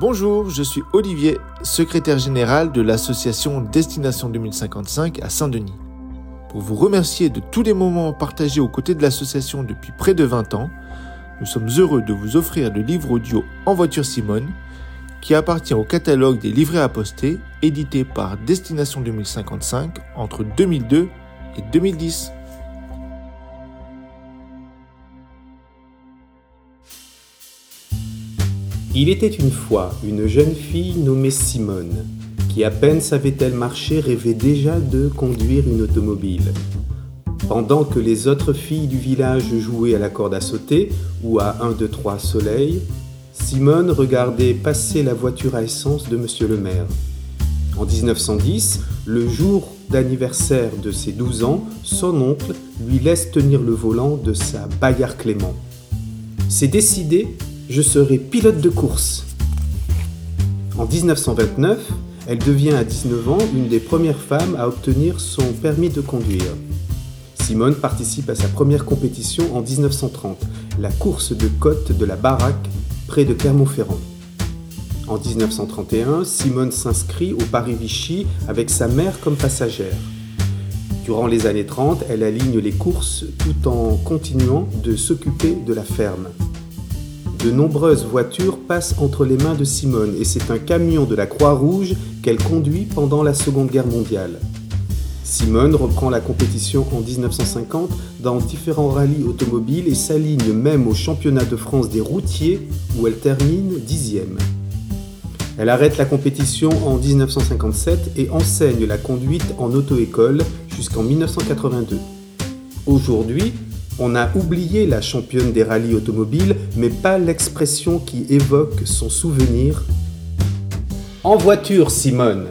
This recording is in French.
Bonjour, je suis Olivier, secrétaire général de l'association Destination 2055 à Saint-Denis. Pour vous remercier de tous les moments partagés aux côtés de l'association depuis près de 20 ans, nous sommes heureux de vous offrir le livre audio En voiture Simone, qui appartient au catalogue des livrets à poster édité par Destination 2055 entre 2002 et 2010. Il était une fois une jeune fille nommée Simone, qui à peine savait-elle marcher rêvait déjà de conduire une automobile. Pendant que les autres filles du village jouaient à la corde à sauter ou à 1, 2, 3 soleil, Simone regardait passer la voiture à essence de Monsieur le maire. En 1910, le jour d'anniversaire de ses 12 ans, son oncle lui laisse tenir le volant de sa Bayard Clément. C'est décidé, je serai pilote de course. En 1929, elle devient à 19 ans une des premières femmes à obtenir son permis de conduire. Simone participe à sa première compétition en 1930, la course de côte de la Baraque près de Clermont-Ferrand. En 1931, Simone s'inscrit au Paris-Vichy avec sa mère comme passagère. Durant les années 30, elle aligne les courses tout en continuant de s'occuper de la ferme. De nombreuses voitures passent entre les mains de Simone et c'est un camion de la Croix-Rouge qu'elle conduit pendant la Seconde Guerre mondiale. Simone reprend la compétition en 1950 dans différents rallyes automobiles et s'aligne même au championnat de France des routiers où elle termine dixième. Elle arrête la compétition en 1957 et enseigne la conduite en auto-école jusqu'en 1982. Aujourd'hui, on a oublié la championne des rallyes automobiles, mais pas l'expression qui évoque son souvenir. En voiture, Simone